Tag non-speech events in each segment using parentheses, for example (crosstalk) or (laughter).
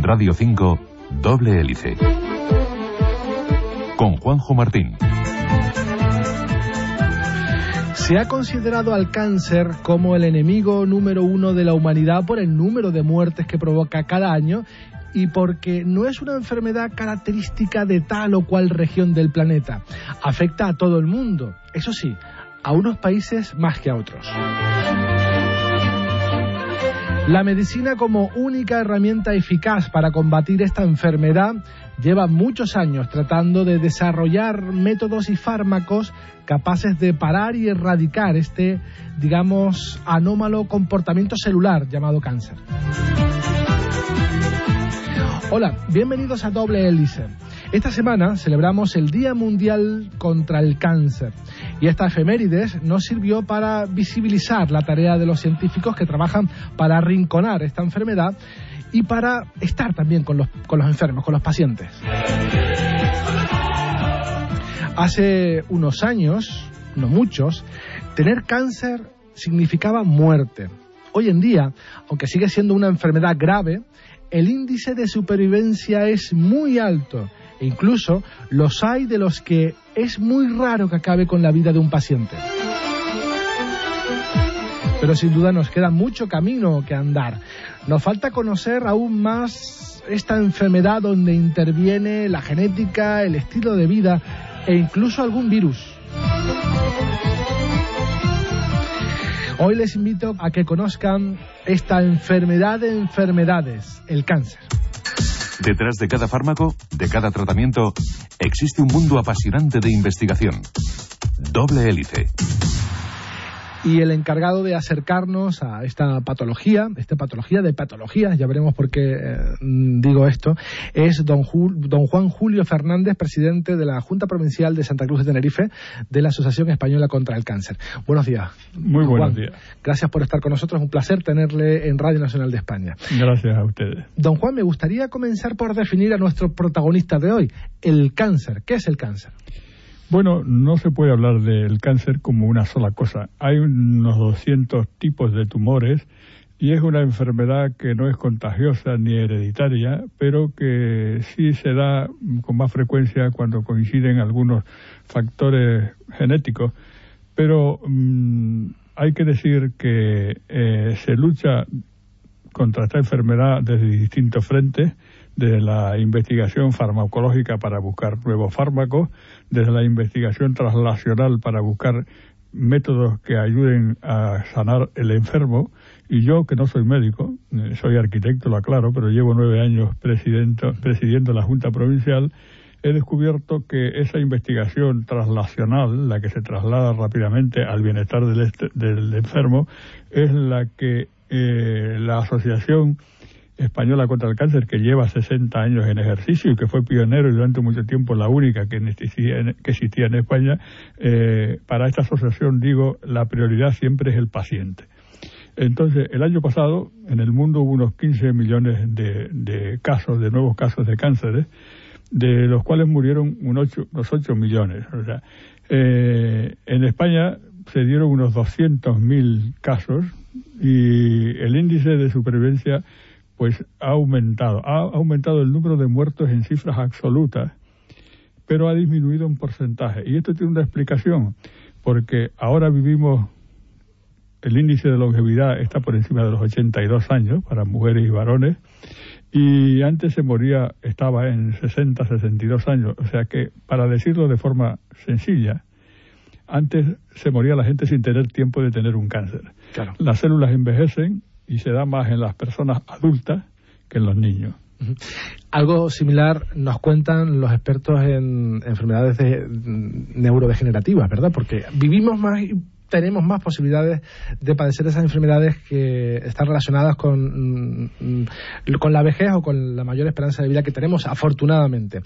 Radio 5, Doble Hélice. Con Juanjo Martín. Se ha considerado al cáncer como el enemigo número uno de la humanidad por el número de muertes que provoca cada año y porque no es una enfermedad característica de tal o cual región del planeta. Afecta a todo el mundo, eso sí, a unos países más que a otros. La medicina como única herramienta eficaz para combatir esta enfermedad lleva muchos años tratando de desarrollar métodos y fármacos capaces de parar y erradicar este, digamos, anómalo comportamiento celular llamado cáncer. Hola, bienvenidos a Doble Hélice. Esta semana celebramos el Día Mundial contra el Cáncer y esta efemérides nos sirvió para visibilizar la tarea de los científicos que trabajan para arrinconar esta enfermedad y para estar también con los, con los enfermos, con los pacientes. Hace unos años, no muchos, tener cáncer significaba muerte. Hoy en día, aunque sigue siendo una enfermedad grave, el índice de supervivencia es muy alto e incluso los hay de los que es muy raro que acabe con la vida de un paciente. Pero sin duda nos queda mucho camino que andar. Nos falta conocer aún más esta enfermedad donde interviene la genética, el estilo de vida e incluso algún virus. Hoy les invito a que conozcan esta enfermedad de enfermedades, el cáncer. Detrás de cada fármaco, de cada tratamiento, existe un mundo apasionante de investigación. Doble hélice y el encargado de acercarnos a esta patología, esta patología de patologías, ya veremos por qué eh, digo esto, es don, don Juan Julio Fernández, presidente de la Junta Provincial de Santa Cruz de Tenerife de la Asociación Española contra el Cáncer. Buenos días. Muy buenos días. Gracias por estar con nosotros, un placer tenerle en Radio Nacional de España. Gracias a ustedes. Don Juan, me gustaría comenzar por definir a nuestro protagonista de hoy, el cáncer. ¿Qué es el cáncer? Bueno, no se puede hablar del cáncer como una sola cosa. Hay unos 200 tipos de tumores y es una enfermedad que no es contagiosa ni hereditaria, pero que sí se da con más frecuencia cuando coinciden algunos factores genéticos. Pero mm, hay que decir que eh, se lucha contra esta enfermedad desde distintos frentes desde la investigación farmacológica para buscar nuevos fármacos, desde la investigación translacional para buscar métodos que ayuden a sanar el enfermo. Y yo, que no soy médico, eh, soy arquitecto, lo aclaro, pero llevo nueve años presidiendo la Junta Provincial, he descubierto que esa investigación translacional, la que se traslada rápidamente al bienestar del, del enfermo, es la que eh, la Asociación Española contra el Cáncer, que lleva 60 años en ejercicio y que fue pionero y durante mucho tiempo la única que existía en, España, eh, para esta asociación digo, la prioridad siempre es el paciente. Entonces, el año pasado en el mundo hubo unos 15 millones de, casos, de nuevos casos de cánceres, de los cuales murieron unos 8, millones. Eh, en España se dieron unos 200.000 casos y el índice de supervivencia pues ha aumentado. Ha aumentado el número de muertos en cifras absolutas, pero ha disminuido en porcentaje. Y esto tiene una explicación, porque ahora vivimos, el índice de longevidad está por encima de los 82 años para mujeres y varones, y antes se moría, estaba en 60, 62 años. O sea que, para decirlo de forma sencilla, antes se moría la gente sin tener tiempo de tener un cáncer. Las células envejecen y se da más en las personas adultas que en los niños. Algo similar nos cuentan los expertos en enfermedades neurodegenerativas, ¿verdad? Porque vivimos más tenemos más posibilidades de padecer esas enfermedades que están relacionadas con, mm, con la vejez o con la mayor esperanza de vida que tenemos, afortunadamente.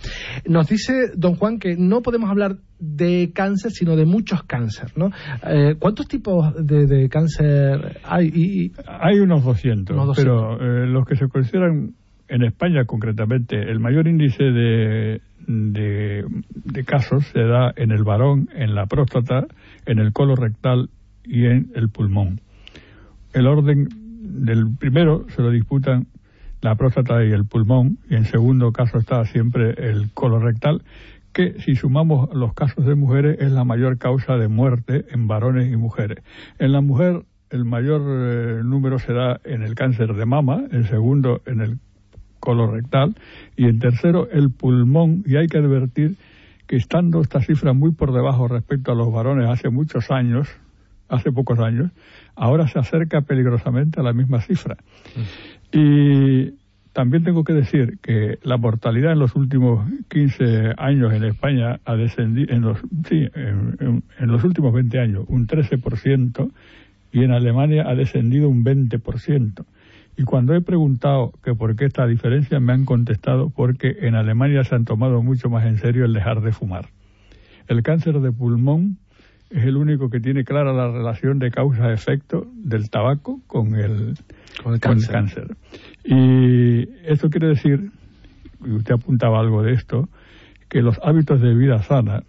Nos dice don Juan que no podemos hablar de cáncer, sino de muchos cánceres, ¿no? Eh, ¿Cuántos tipos de, cáncer hay? hay unos 200, pero eh, los que se consideran en España concretamente, el mayor índice de, de, casos se da en el varón, en la próstata, en el colo rectal y en el pulmón. El orden del primero se lo disputan la próstata y el pulmón, y en segundo caso está siempre el colo rectal, que si sumamos los casos de mujeres es la mayor causa de muerte en varones y mujeres. En la mujer el mayor eh, número se da en el cáncer de mama, en segundo en el colorectal y en tercero el pulmón y hay que advertir que estando esta cifra muy por debajo respecto a los varones hace muchos años, hace pocos años, ahora se acerca peligrosamente a la misma cifra. Mm. Y también tengo que decir que la mortalidad en los últimos 15 años en España ha descendido, en los, sí, en, en los últimos 20 años, un 13%, y en Alemania ha descendido un 20%. Y cuando he preguntado que por qué esta diferencia, me han contestado porque en Alemania se han tomado mucho más en serio el dejar de fumar. El cáncer de pulmón es el único que tiene clara la relación de causa-efecto del tabaco con el, con el cáncer. Y esto quiere decir, y usted apuntaba algo de esto, que los hábitos de vida sana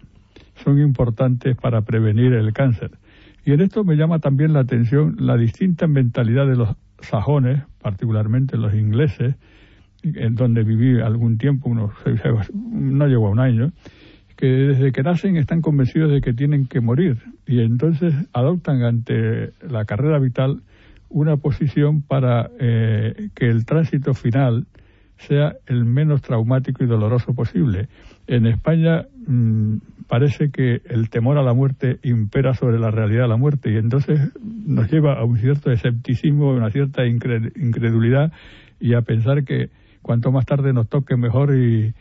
son importantes para prevenir el cáncer. Y en esto me llama también la atención la distinta mentalidad de los sajones, particularmente los ingleses, en donde viví algún tiempo, unos no llegó a un año, que desde que nacen están convencidos de que tienen que morir y entonces adoptan ante la carrera vital una posición para eh, que el tránsito final sea el menos traumático y doloroso posible. En España mm, parece que el temor a la muerte impera sobre la realidad de la muerte y entonces nos lleva a un cierto escepticismo, una cierta incredulidad y a pensar que cuanto más tarde nos toque mejor y,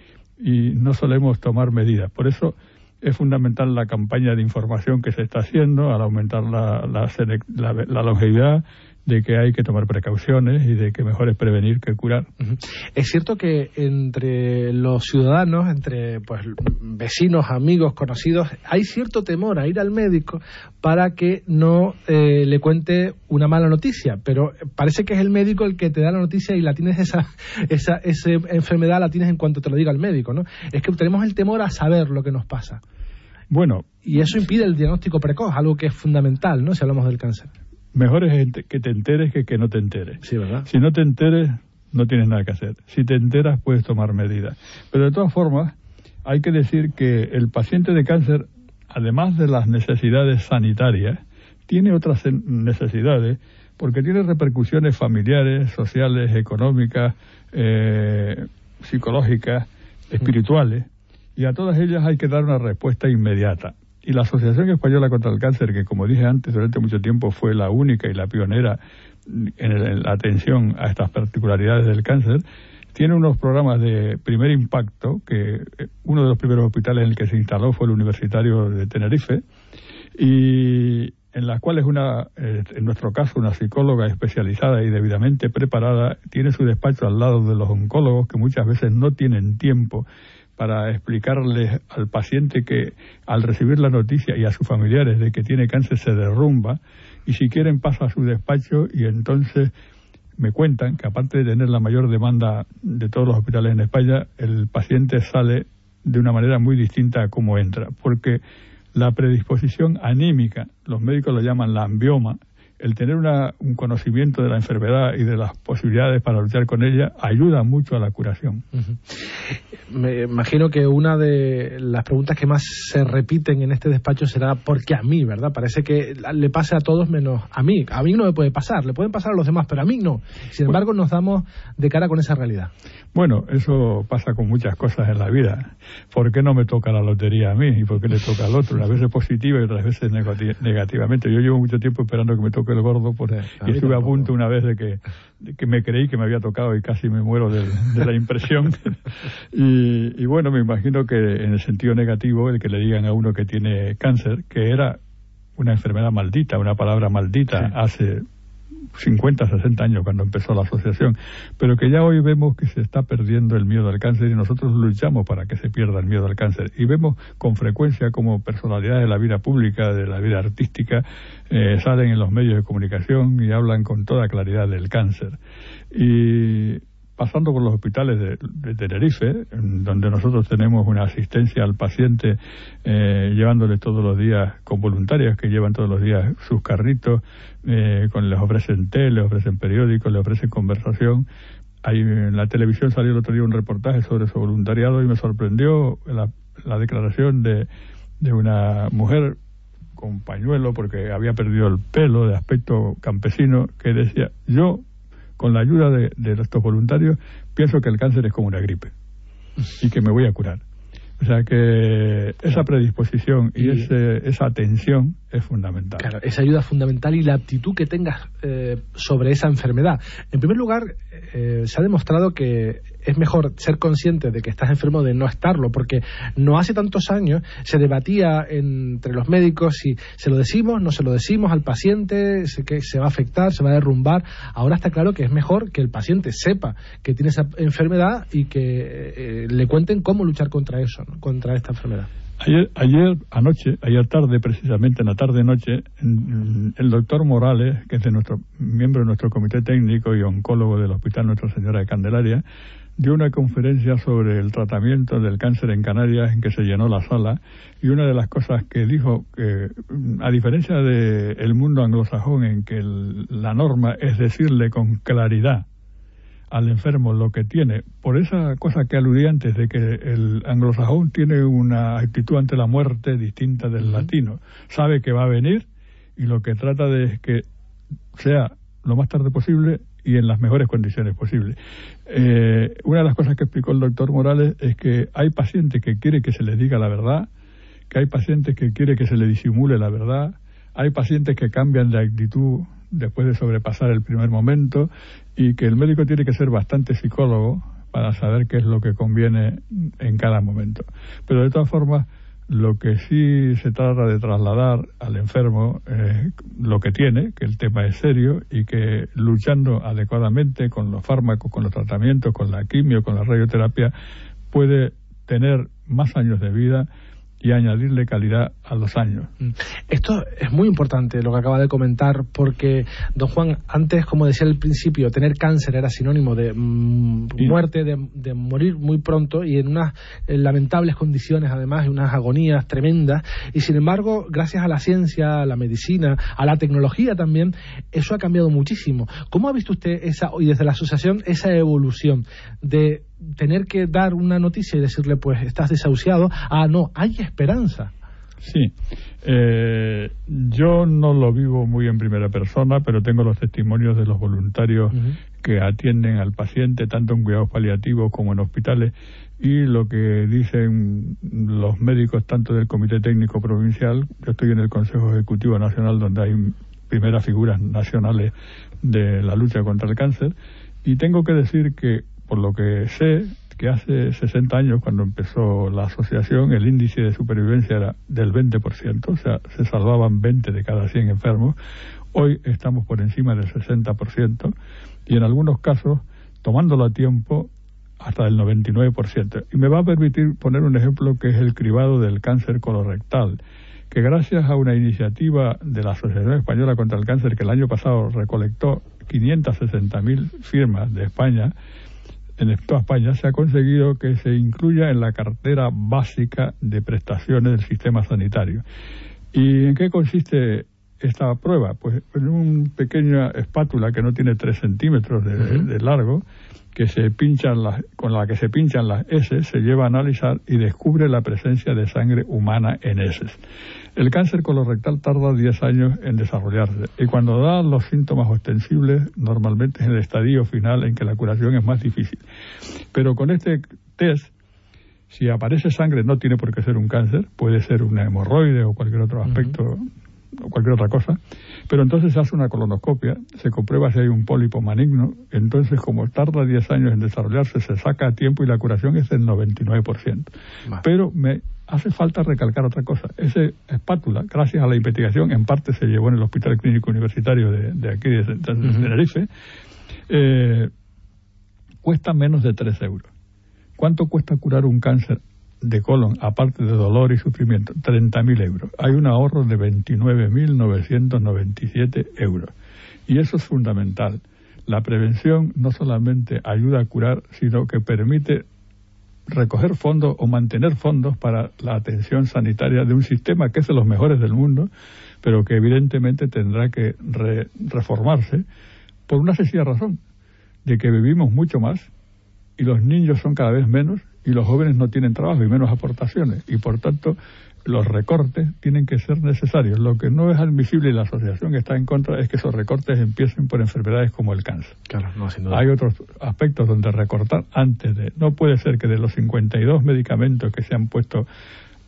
no solemos tomar medidas. Por eso es fundamental la campaña de información que se está haciendo al aumentar la, la longevidad, de que hay que tomar precauciones y de que mejor es prevenir que curar. Es cierto que entre los ciudadanos, entre pues vecinos, amigos, conocidos, hay cierto temor a ir al médico para que no eh, le cuente una mala noticia, pero parece que es el médico el que te da la noticia y la tienes esa, esa, esa enfermedad la tienes en cuanto te lo diga el médico, ¿no? Es que tenemos el temor a saber lo que nos pasa. Bueno, y eso impide el diagnóstico precoz, algo que es fundamental, ¿no? Si hablamos del cáncer mejor es que te enteres que que no te enteres. Sí, ¿verdad? Si no te enteres, no tienes nada que hacer. Si te enteras, puedes tomar medidas. Pero de todas formas, hay que decir que el paciente de cáncer, además de las necesidades sanitarias, tiene otras necesidades porque tiene repercusiones familiares, sociales, económicas, eh, psicológicas, espirituales, y a todas ellas hay que dar una respuesta inmediata. Y la Asociación Española contra el Cáncer, que como dije antes, durante mucho tiempo fue la única y la pionera en, la atención a estas particularidades del cáncer, tiene unos programas de primer impacto, que eh, uno de los primeros hospitales en el que se instaló fue el Universitario de Tenerife, y en las cuales una, eh, en nuestro caso, una psicóloga especializada y debidamente preparada tiene su despacho al lado de los oncólogos que muchas veces no tienen tiempo para explicarle al paciente que al recibir la noticia y a sus familiares de que tiene cáncer se derrumba y si quieren pasa a su despacho y entonces me cuentan que aparte de tener la mayor demanda de todos los hospitales en España, el paciente sale de una manera muy distinta a cómo entra, porque la predisposición anímica, los médicos lo llaman la ambioma, el tener un conocimiento de la enfermedad y de las posibilidades para luchar con ella ayuda mucho a la curación. Me imagino que una de las preguntas que más se repiten en este despacho será ¿por qué a mí, verdad? Parece que le pase a todos menos a mí. A mí no me puede pasar, le pueden pasar a los demás, pero a mí no. Sin embargo, nos damos de cara con esa realidad. Bueno, eso pasa con muchas cosas en la vida. ¿Por qué no me toca la lotería a mí y por qué le toca al otro? Unas veces positiva y otras veces negativamente. Yo llevo mucho tiempo esperando que me toque el gordo y estuve a punto una vez de que, que, me creí que me había tocado y casi me muero de, la impresión. (laughs) y, bueno, me imagino que en el sentido negativo, el que le digan a uno que tiene cáncer, que era una enfermedad maldita, una palabra maldita hace 50, 60 años cuando empezó la asociación, pero que ya hoy vemos que se está perdiendo el miedo al cáncer y nosotros luchamos para que se pierda el miedo al cáncer. Y vemos con frecuencia como personalidades de la vida pública, de la vida artística, eh, salen en los medios de comunicación y hablan con toda claridad del cáncer. Y pasando por los hospitales de, Tenerife, donde nosotros tenemos una asistencia al paciente eh, llevándole todos los días con voluntarios que llevan todos los días sus carritos, eh, con les ofrecen té, les ofrecen periódicos, les ofrecen conversación. Ahí en la televisión salió el otro día un reportaje sobre su voluntariado y me sorprendió la, la declaración de, de una mujer con pañuelo porque había perdido el pelo de aspecto campesino que decía yo con la ayuda de, de estos voluntarios, pienso que el cáncer es como una gripe y que me voy a curar. O sea que esa predisposición y, esa atención es fundamental. Claro, esa ayuda es fundamental y la actitud que tengas eh, sobre esa enfermedad. En primer lugar, eh, se ha demostrado que es mejor ser consciente de que estás enfermo de no estarlo, porque no hace tantos años se debatía entre los médicos si se lo decimos, no se lo decimos al paciente, que se va a afectar, se va a derrumbar. Ahora está claro que es mejor que el paciente sepa que tiene esa enfermedad y que eh, le cuenten cómo luchar contra eso, contra esta enfermedad. Ayer, ayer anoche, ayer tarde precisamente, en la tarde-noche, el doctor Morales, que es de nuestro, miembro de nuestro comité técnico y oncólogo del Hospital Nuestra Señora de Candelaria, dio una conferencia sobre el tratamiento del cáncer en Canarias en que se llenó la sala y una de las cosas que dijo que a diferencia del el mundo anglosajón en que la norma es decirle con claridad al enfermo lo que tiene, por esa cosa que aludí antes de que el anglosajón tiene una actitud ante la muerte distinta del latino, sabe que va a venir y lo que trata de es que sea lo más tarde posible y en las mejores condiciones posibles. Eh, una de las cosas que explicó el doctor Morales es que hay pacientes que quieren que se les diga la verdad, que hay pacientes que quieren que se les disimule la verdad, hay pacientes que cambian de actitud después de sobrepasar el primer momento y que el médico tiene que ser bastante psicólogo para saber qué es lo que conviene en cada momento. Pero de todas formas, lo que sí se trata de trasladar al enfermo lo que tiene, que el tema es serio y que luchando adecuadamente con los fármacos, con los tratamientos, con la quimio, con la radioterapia, puede tener más años de vida y añadirle calidad a los años. Mm. Esto es muy importante lo que acaba de comentar porque, don Juan, antes, como decía al principio, tener cáncer era sinónimo de mm, muerte, de, morir muy pronto y en unas lamentables condiciones, además, en unas agonías tremendas. Y sin embargo, gracias a la ciencia, a la medicina, a la tecnología también, eso ha cambiado muchísimo. ¿Cómo ha visto usted esa, y desde la asociación, esa evolución de tener que dar una noticia y decirle, pues estás desahuciado, ah, no, hay esperanza. Sí, eh, yo no lo vivo muy en primera persona, pero tengo los testimonios de los voluntarios que atienden al paciente, tanto en cuidados paliativos como en hospitales, y lo que dicen los médicos, tanto del Comité Técnico Provincial, yo estoy en el Consejo Ejecutivo Nacional, donde hay primeras figuras nacionales de la lucha contra el cáncer, y tengo que decir que por lo que sé, que hace 60 años, cuando empezó la asociación, el índice de supervivencia era del 20%, o sea, se salvaban 20 de cada 100 enfermos. Hoy estamos por encima del 60% y en algunos casos, tomándolo a tiempo, hasta del 99%. Y me va a permitir poner un ejemplo que es el cribado del cáncer colorectal, que gracias a una iniciativa de la Asociación Española contra el Cáncer que el año pasado recolectó 560.000 firmas de España, en toda España se ha conseguido que se incluya en la cartera básica de prestaciones del sistema sanitario. ¿Y en qué consiste esta prueba? Pues en una pequeña espátula que no tiene tres centímetros de, largo, que se pinchan con la que se pinchan las S, se lleva a analizar y descubre la presencia de sangre humana en heces. El cáncer colorectal tarda 10 años en desarrollarse y cuando da los síntomas ostensibles, normalmente es el estadio final en que la curación es más difícil. Pero con este test, si aparece sangre, no tiene por qué ser un cáncer, puede ser una hemorroide o cualquier otro aspecto o cualquier otra cosa, pero entonces se hace una colonoscopia, se comprueba si hay un pólipo maligno, entonces como tarda 10 años en desarrollarse, se saca a tiempo y la curación es del 99%. Pero me hace falta recalcar otra cosa. Esa espátula, gracias a la investigación, en parte se llevó en el Hospital Clínico Universitario de, aquí, de, Tenerife, eh, cuesta menos de 3 euros. ¿Cuánto cuesta curar un cáncer de colon, aparte de dolor y sufrimiento? 30.000 euros. Hay un ahorro de 29.997 euros. Y eso es fundamental. La prevención no solamente ayuda a curar, sino que permite recoger fondos o mantener fondos para la atención sanitaria de un sistema que es de los mejores del mundo, pero que evidentemente tendrá que reformarse por una sencilla razón, de que vivimos mucho más y los niños son cada vez menos y los jóvenes no tienen trabajo y menos aportaciones y por tanto los recortes tienen que ser necesarios. Lo que no es admisible y la asociación está en contra es que esos recortes empiecen por enfermedades como el cáncer. Claro, no, Hay otros aspectos donde recortar antes de. No puede ser que de los 52 medicamentos que se han puesto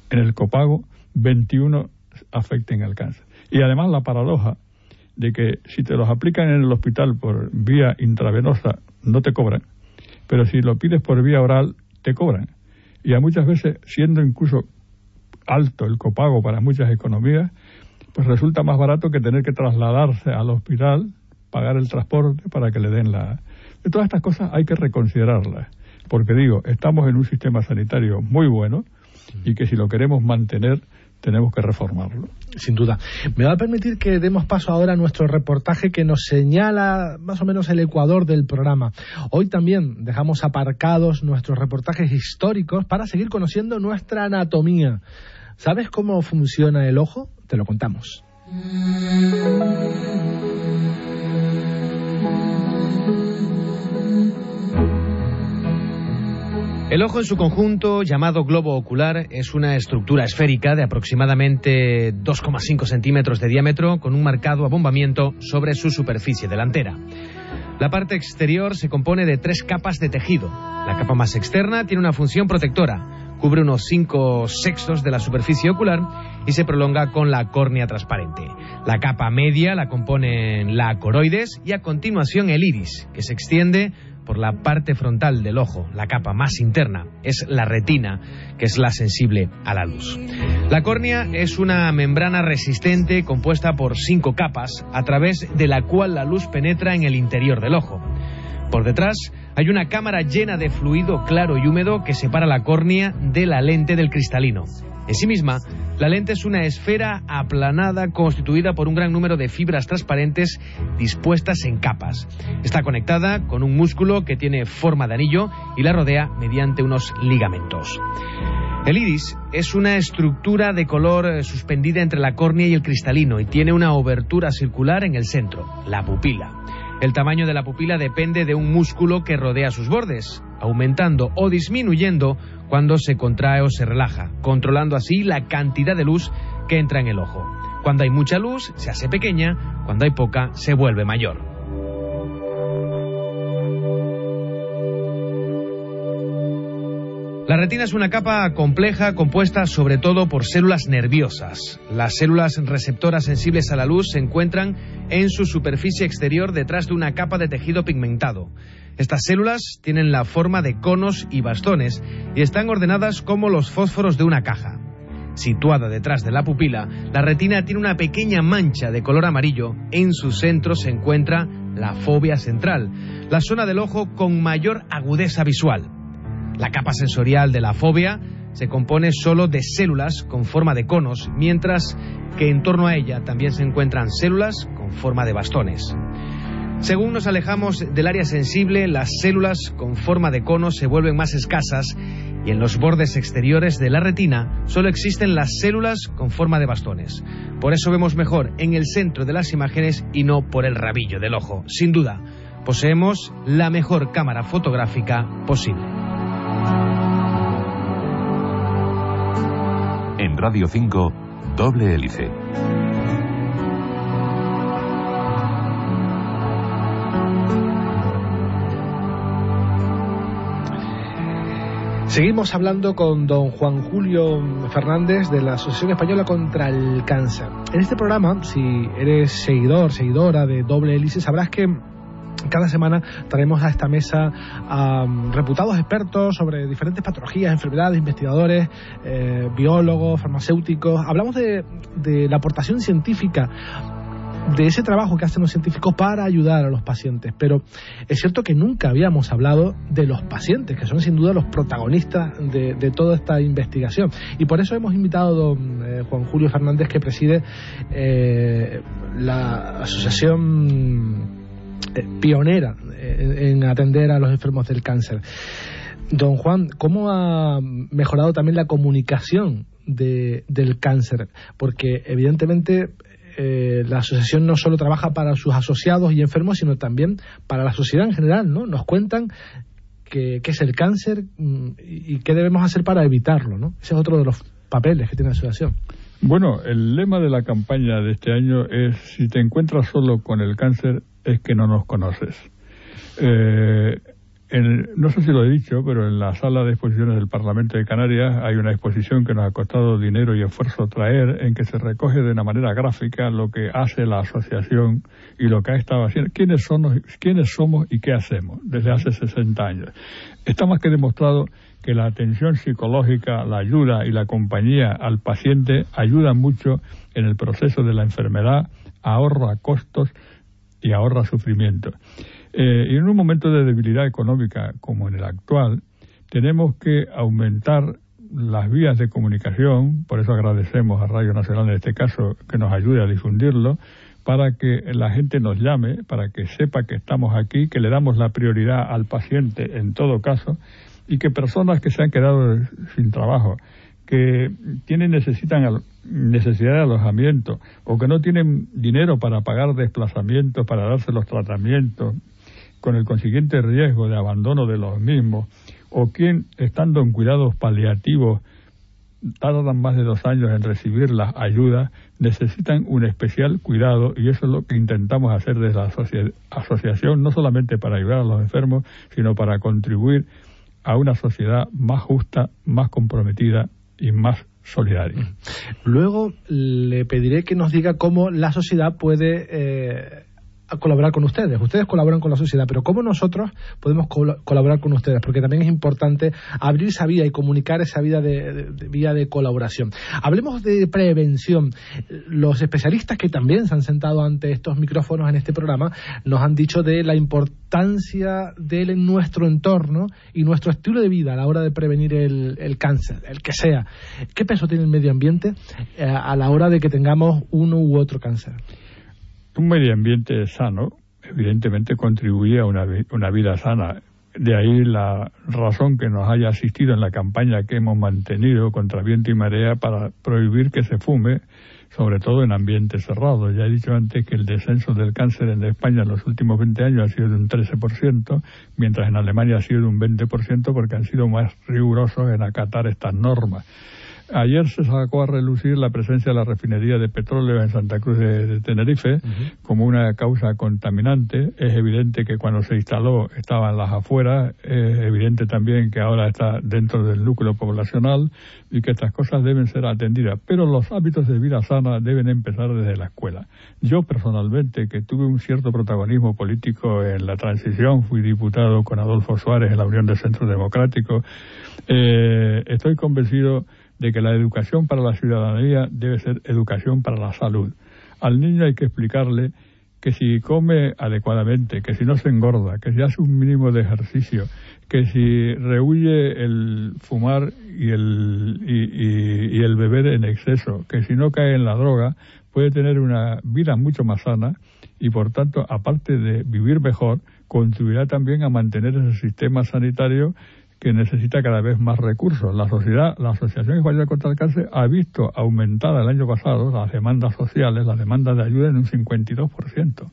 en el copago, 21 afecten al cáncer. Y además la paradoja de que si te los aplican en el hospital por vía intravenosa no te cobran, pero si lo pides por vía oral te cobran. Y a muchas veces, siendo incluso alto el copago para muchas economías, pues resulta más barato que tener que trasladarse al hospital, pagar el transporte para que le den la... De todas estas cosas hay que reconsiderarlas, porque digo, estamos en un sistema sanitario muy bueno y que si lo queremos mantener tenemos que reformarlo. Sin duda. Me va a permitir que demos paso ahora a nuestro reportaje que nos señala más o menos el ecuador del programa. Hoy también dejamos aparcados nuestros reportajes históricos para seguir conociendo nuestra anatomía. ¿Sabes cómo funciona el ojo? Te lo contamos. El ojo en su conjunto, llamado globo ocular, es una estructura esférica de aproximadamente 2,5 centímetros de diámetro con un marcado abombamiento sobre su superficie delantera. La parte exterior se compone de tres capas de tejido. La capa más externa tiene una función protectora, cubre unos 5 sextos de la superficie ocular y se prolonga con la córnea transparente. La capa media la componen la coroides y a continuación el iris, que se extiende por la parte frontal del ojo, la capa más interna, es la retina, que es la sensible a la luz. La córnea es una membrana resistente compuesta por cinco capas, a través de la cual la luz penetra en el interior del ojo. Por detrás hay una cámara llena de fluido claro y húmedo que separa la córnea de la lente del cristalino. En sí misma, la lente es una esfera aplanada constituida por un gran número de fibras transparentes dispuestas en capas. Está conectada con un músculo que tiene forma de anillo y la rodea mediante unos ligamentos. El iris es una estructura de color eh, suspendida entre la córnea y el cristalino y tiene una obertura circular en el centro, la pupila. El tamaño de la pupila depende de un músculo que rodea sus bordes, aumentando o disminuyendo cuando se contrae o se relaja, controlando así la cantidad de luz que entra en el ojo. Cuando hay mucha luz, se hace pequeña, cuando hay poca, se vuelve mayor. La retina es una capa compleja compuesta sobre todo por células nerviosas. Las células receptoras sensibles a la luz se encuentran en su superficie exterior detrás de una capa de tejido pigmentado. Estas células tienen la forma de conos y bastones y están ordenadas como los fósforos de una caja. Situada detrás de la pupila, la retina tiene una pequeña mancha de color amarillo. En su centro se encuentra la fobia central, la zona del ojo con mayor agudeza visual. La capa sensorial de la fobia se compone solo de células con forma de conos, mientras que en torno a ella también se encuentran células con forma de bastones. Según nos alejamos del área sensible, las células con forma de conos se vuelven más escasas y en los bordes exteriores de la retina solo existen las células con forma de bastones. Por eso vemos mejor en el centro de las imágenes y no por el rabillo del ojo. Sin duda, poseemos la mejor cámara fotográfica posible. En Radio 5, doble hélice. Seguimos hablando con don Juan Julio Fernández de la Asociación Española contra el Cáncer. En este programa, si eres seguidor, seguidora de Doble Hélice, sabrás que Cada semana traemos a esta mesa a mm, reputados expertos sobre diferentes patologías, enfermedades, investigadores, eh, biólogos, farmacéuticos. Hablamos de, de la aportación científica de ese trabajo que hacen los científicos para ayudar a los pacientes. Pero es cierto que nunca habíamos hablado de los pacientes, que son sin duda los protagonistas de, de toda esta investigación. Y por eso hemos invitado a don eh, Juan Julio Fernández, que preside eh, la asociación eh, pionera eh, en atender a los enfermos del cáncer. Don Juan, ¿cómo ha mejorado también la comunicación de, del cáncer? Porque evidentemente eh, la asociación no solo trabaja para sus asociados y enfermos, sino también para la sociedad en general, ¿no? Nos cuentan qué es el cáncer mm, y qué debemos hacer para evitarlo, ¿no? Ese es otro de los papeles que tiene la asociación. Bueno, el lema de la campaña de este año es si te encuentras solo con el cáncer es que no nos conoces. Eh, no sé si lo he dicho, pero en la sala de exposiciones del Parlamento de Canarias hay una exposición que nos ha costado dinero y esfuerzo traer, en que se recoge de una manera gráfica lo que hace la asociación y lo que ha estado haciendo, quiénes somos, quiénes somos y qué hacemos desde hace 60 años. Está más que demostrado que la atención psicológica, la ayuda y la compañía al paciente ayudan mucho en el proceso de la enfermedad, ahorra costos y ahorra sufrimiento. Eh, y en un momento de debilidad económica como en el actual, tenemos que aumentar las vías de comunicación, por eso agradecemos a Radio Nacional en este caso que nos ayude a difundirlo, para que la gente nos llame, para que sepa que estamos aquí, que le damos la prioridad al paciente en todo caso, y que personas que se han quedado sin trabajo, que tienen necesitan necesidad de alojamiento o que no tienen dinero para pagar desplazamientos, para darse los tratamientos, con el consiguiente riesgo de abandono de los mismos, o quien, estando en cuidados paliativos, tardan más de dos años en recibir las ayudas, necesitan un especial cuidado y eso es lo que intentamos hacer desde la asociación, no solamente para ayudar a los enfermos, sino para contribuir a una sociedad más justa, más comprometida y más solidaria. Luego le pediré que nos diga cómo la sociedad puede eh, a colaborar con ustedes. Ustedes colaboran con la sociedad, pero ¿cómo nosotros podemos colaborar con ustedes? Porque también es importante abrir esa vía y comunicar esa vía de, vía de colaboración. Hablemos de prevención. Los especialistas que también se han sentado ante estos micrófonos en este programa nos han dicho de la importancia de él en nuestro entorno y nuestro estilo de vida a la hora de prevenir el, cáncer, el que sea. ¿Qué peso tiene el medio ambiente eh, a la hora de que tengamos uno u otro cáncer? Un medio ambiente sano, evidentemente, contribuye a una, una vida sana. De ahí la razón que nos haya asistido en la campaña que hemos mantenido contra viento y marea para prohibir que se fume, sobre todo en ambientes cerrados. Ya he dicho antes que el descenso del cáncer en España en los últimos 20 años ha sido de un 13%, mientras en Alemania ha sido de un 20% porque han sido más rigurosos en acatar estas normas. Ayer se sacó a relucir la presencia de la refinería de petróleo en Santa Cruz de, Tenerife como una causa contaminante. Es evidente que cuando se instaló estaba en las afueras, es evidente también que ahora está dentro del núcleo poblacional y que estas cosas deben ser atendidas. Pero los hábitos de vida sana deben empezar desde la escuela. Yo personalmente, que tuve un cierto protagonismo político en la transición, fui diputado con Adolfo Suárez en la Unión del Centro Democrático, eh, estoy convencido de que la educación para la ciudadanía debe ser educación para la salud. Al niño hay que explicarle que si come adecuadamente, que si no se engorda, que si hace un mínimo de ejercicio, que si rehuye el fumar y el, y, el beber en exceso, que si no cae en la droga, puede tener una vida mucho más sana y por tanto, aparte de vivir mejor, contribuirá también a mantener ese sistema sanitario que necesita cada vez más recursos. La sociedad, la Asociación Española contra el Cáncer ha visto aumentada el año pasado las demandas sociales, las demandas de ayuda en un 52%.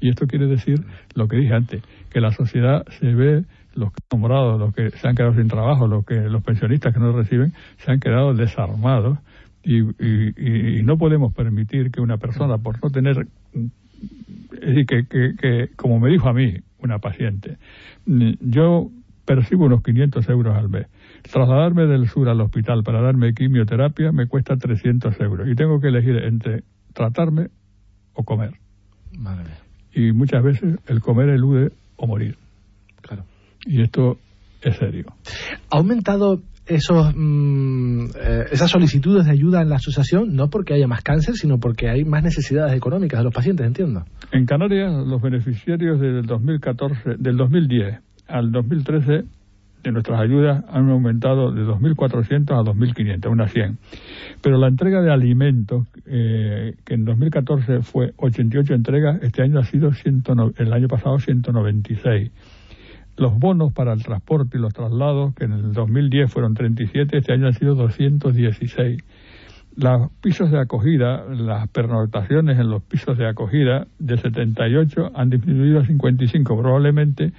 Y esto quiere decir lo que dije antes, que la sociedad se ve, los que han nombrado, los que se han quedado sin trabajo, los que los pensionistas que no reciben, se han quedado desarmados y, y, no podemos permitir que una persona, por no tener, es decir, que, que, que como me dijo a mí una paciente, yo percibo unos 500 euros al mes. Trasladarme del sur al hospital para darme quimioterapia me cuesta 300 euros y tengo que elegir entre tratarme o comer. y muchas veces el comer elude o morir. Claro. Y esto es serio. ¿Ha aumentado esos, mm, eh, esas solicitudes de ayuda en la asociación no porque haya más cáncer, sino porque hay más necesidades económicas de los pacientes, entiendo? En Canarias, los beneficiarios del 2014, del 2010 al 2013 de nuestras ayudas han aumentado de 2.400 a 2.500, unas 100. Pero la entrega de alimentos, eh, que en 2014 fue 88 entregas, este año ha sido el año pasado 196. Los bonos para el transporte y los traslados, que en el 2010 fueron 37, este año han sido 216. Los pisos de acogida, las pernoctaciones en los pisos de acogida de 78 han disminuido a 55, probablemente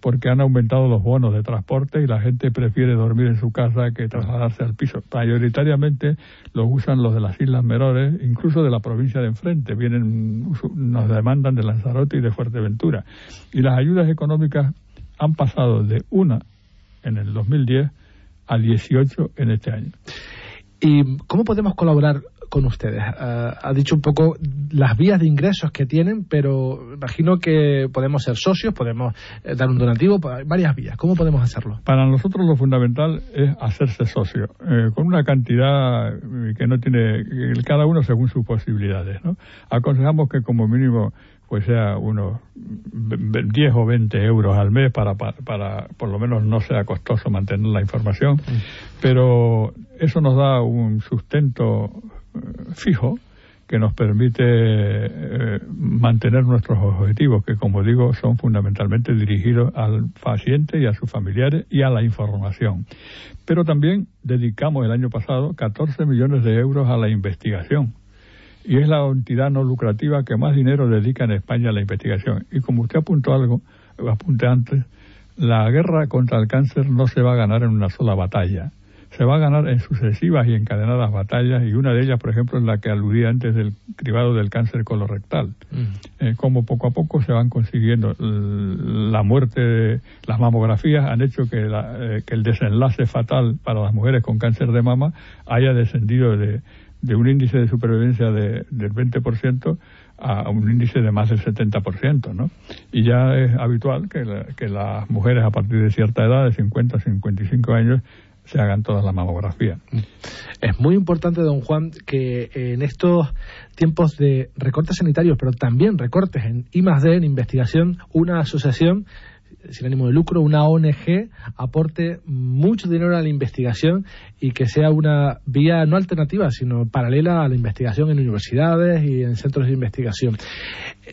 porque han aumentado los bonos de transporte y la gente prefiere dormir en su casa que trasladarse al piso. Mayoritariamente los usan los de las Islas Menores, incluso de la provincia de enfrente. Vienen, nos demandan de Lanzarote y de Fuerteventura. Y las ayudas económicas han pasado de una en el 2010 a 18 en este año. ¿Y cómo podemos colaborar con ustedes? Uh, ha dicho un poco las vías de ingresos que tienen, pero imagino que podemos ser socios, podemos eh, dar un donativo, varias vías. ¿Cómo podemos hacerlo? Para nosotros lo fundamental es hacerse socio, eh, con una cantidad que no tiene, cada uno según sus posibilidades. ¿no? Aconsejamos que como mínimo pues sea unos 10 o 20 euros al mes para, para, para, por lo menos no sea costoso mantener la información, pero eso nos da un sustento eh, fijo que nos permite eh, mantener nuestros objetivos, que como digo son fundamentalmente dirigidos al paciente y a sus familiares y a la información. Pero también dedicamos el año pasado 14 millones de euros a la investigación y es la entidad no lucrativa que más dinero dedica en España a la investigación. Y como usted apuntó algo, apunté antes, la guerra contra el cáncer no se va a ganar en una sola batalla. Se va a ganar en sucesivas y encadenadas batallas y una de ellas, por ejemplo, es la que aludía antes del cribado del cáncer colorectal. Mm. Eh, como poco a poco se van consiguiendo la muerte, las mamografías han hecho que, eh, que el desenlace fatal para las mujeres con cáncer de mama haya descendido de de un índice de supervivencia de, del 20% a un índice de más del 70%, ¿no? Y ya es habitual que, que las mujeres a partir de cierta edad, de 50 a 55 años, se hagan toda la mamografía. Es muy importante, don Juan, que en estos tiempos de recortes sanitarios, pero también recortes en I en investigación, una asociación sin ánimo de lucro, una ONG, aporte mucho dinero a la investigación y que sea una vía no alternativa, sino paralela a la investigación en universidades y en centros de investigación.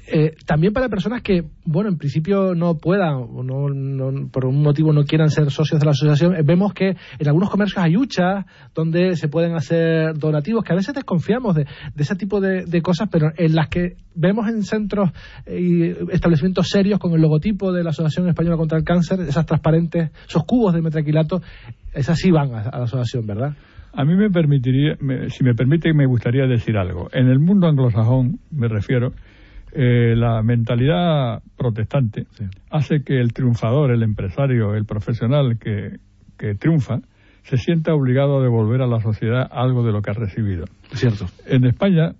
Eh, también para personas que, bueno, en principio no puedan, o no, por un motivo no quieran ser socios de la asociación, eh, vemos que en algunos comercios hay huchas donde se pueden hacer donativos, que a veces desconfiamos de, ese tipo de, cosas, pero en las que vemos en centros y establecimientos serios con el logotipo de la Asociación Española contra el Cáncer, esas transparentes, esos cubos de metraquilato, esas sí van a, la asociación, ¿verdad? A mí me permitiría, si me permite, me gustaría decir algo. En el mundo anglosajón, me refiero, eh, la mentalidad protestante hace que el triunfador, el empresario, el profesional que, que triunfa, se sienta obligado a devolver a la sociedad algo de lo que ha recibido. Cierto. En España,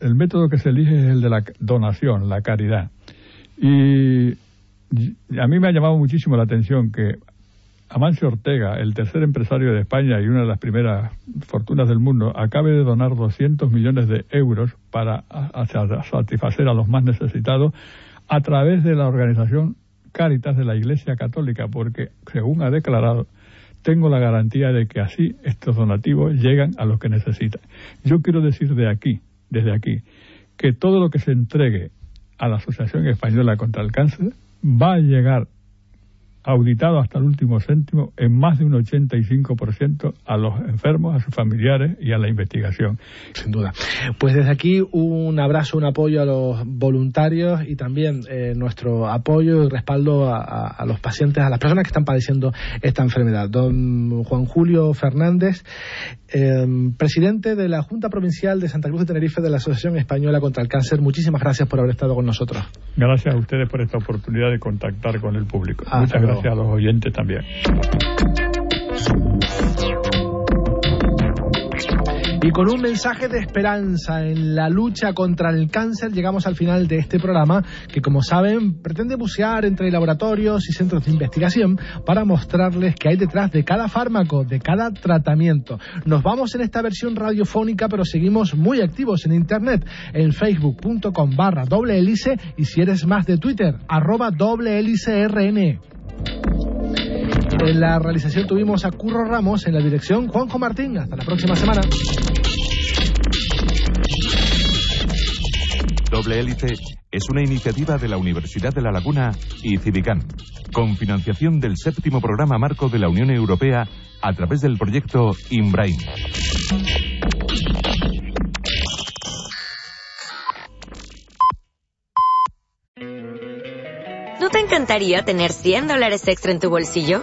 el método que se elige es el de la donación, la caridad. Y a mí me ha llamado muchísimo la atención que Amancio Ortega, el tercer empresario de España y una de las primeras fortunas del mundo, acabe de donar 200 millones de euros para satisfacer a los más necesitados a través de la organización Caritas de la Iglesia Católica, porque, según ha declarado, tengo la garantía de que así estos donativos llegan a los que necesitan. Yo quiero decir de aquí, desde aquí, que todo lo que se entregue a la Asociación Española contra el Cáncer va a llegar auditado hasta el último céntimo en más de un 85% a los enfermos, a sus familiares y a la investigación. Sin duda. Pues desde aquí un abrazo, un apoyo a los voluntarios y también eh, nuestro apoyo y respaldo a, los pacientes, a las personas que están padeciendo esta enfermedad. Don Juan Julio Fernández, em, presidente de la Junta Provincial de Santa Cruz de Tenerife de la Asociación Española contra el Cáncer, muchísimas gracias por haber estado con nosotros. Gracias a ustedes por esta oportunidad de contactar con el público. Muchas gracias a los oyentes también. Y con un mensaje de esperanza en la lucha contra el cáncer llegamos al final de este programa que como saben pretende bucear entre laboratorios y centros de investigación para mostrarles qué hay detrás de cada fármaco, de cada tratamiento. Nos vamos en esta versión radiofónica pero seguimos muy activos en internet en facebook.com barra doble hélice y si eres más de Twitter arroba doble hélice rn. En la realización tuvimos a Curro Ramos, en la dirección Juanjo Martín. Hasta la próxima semana. Doble Hélice es una iniciativa de la Universidad de La Laguna y Civicán, con financiación del séptimo programa marco de la Unión Europea a través del proyecto IMBRAIN. ¿No te encantaría tener 100 dólares extra en tu bolsillo?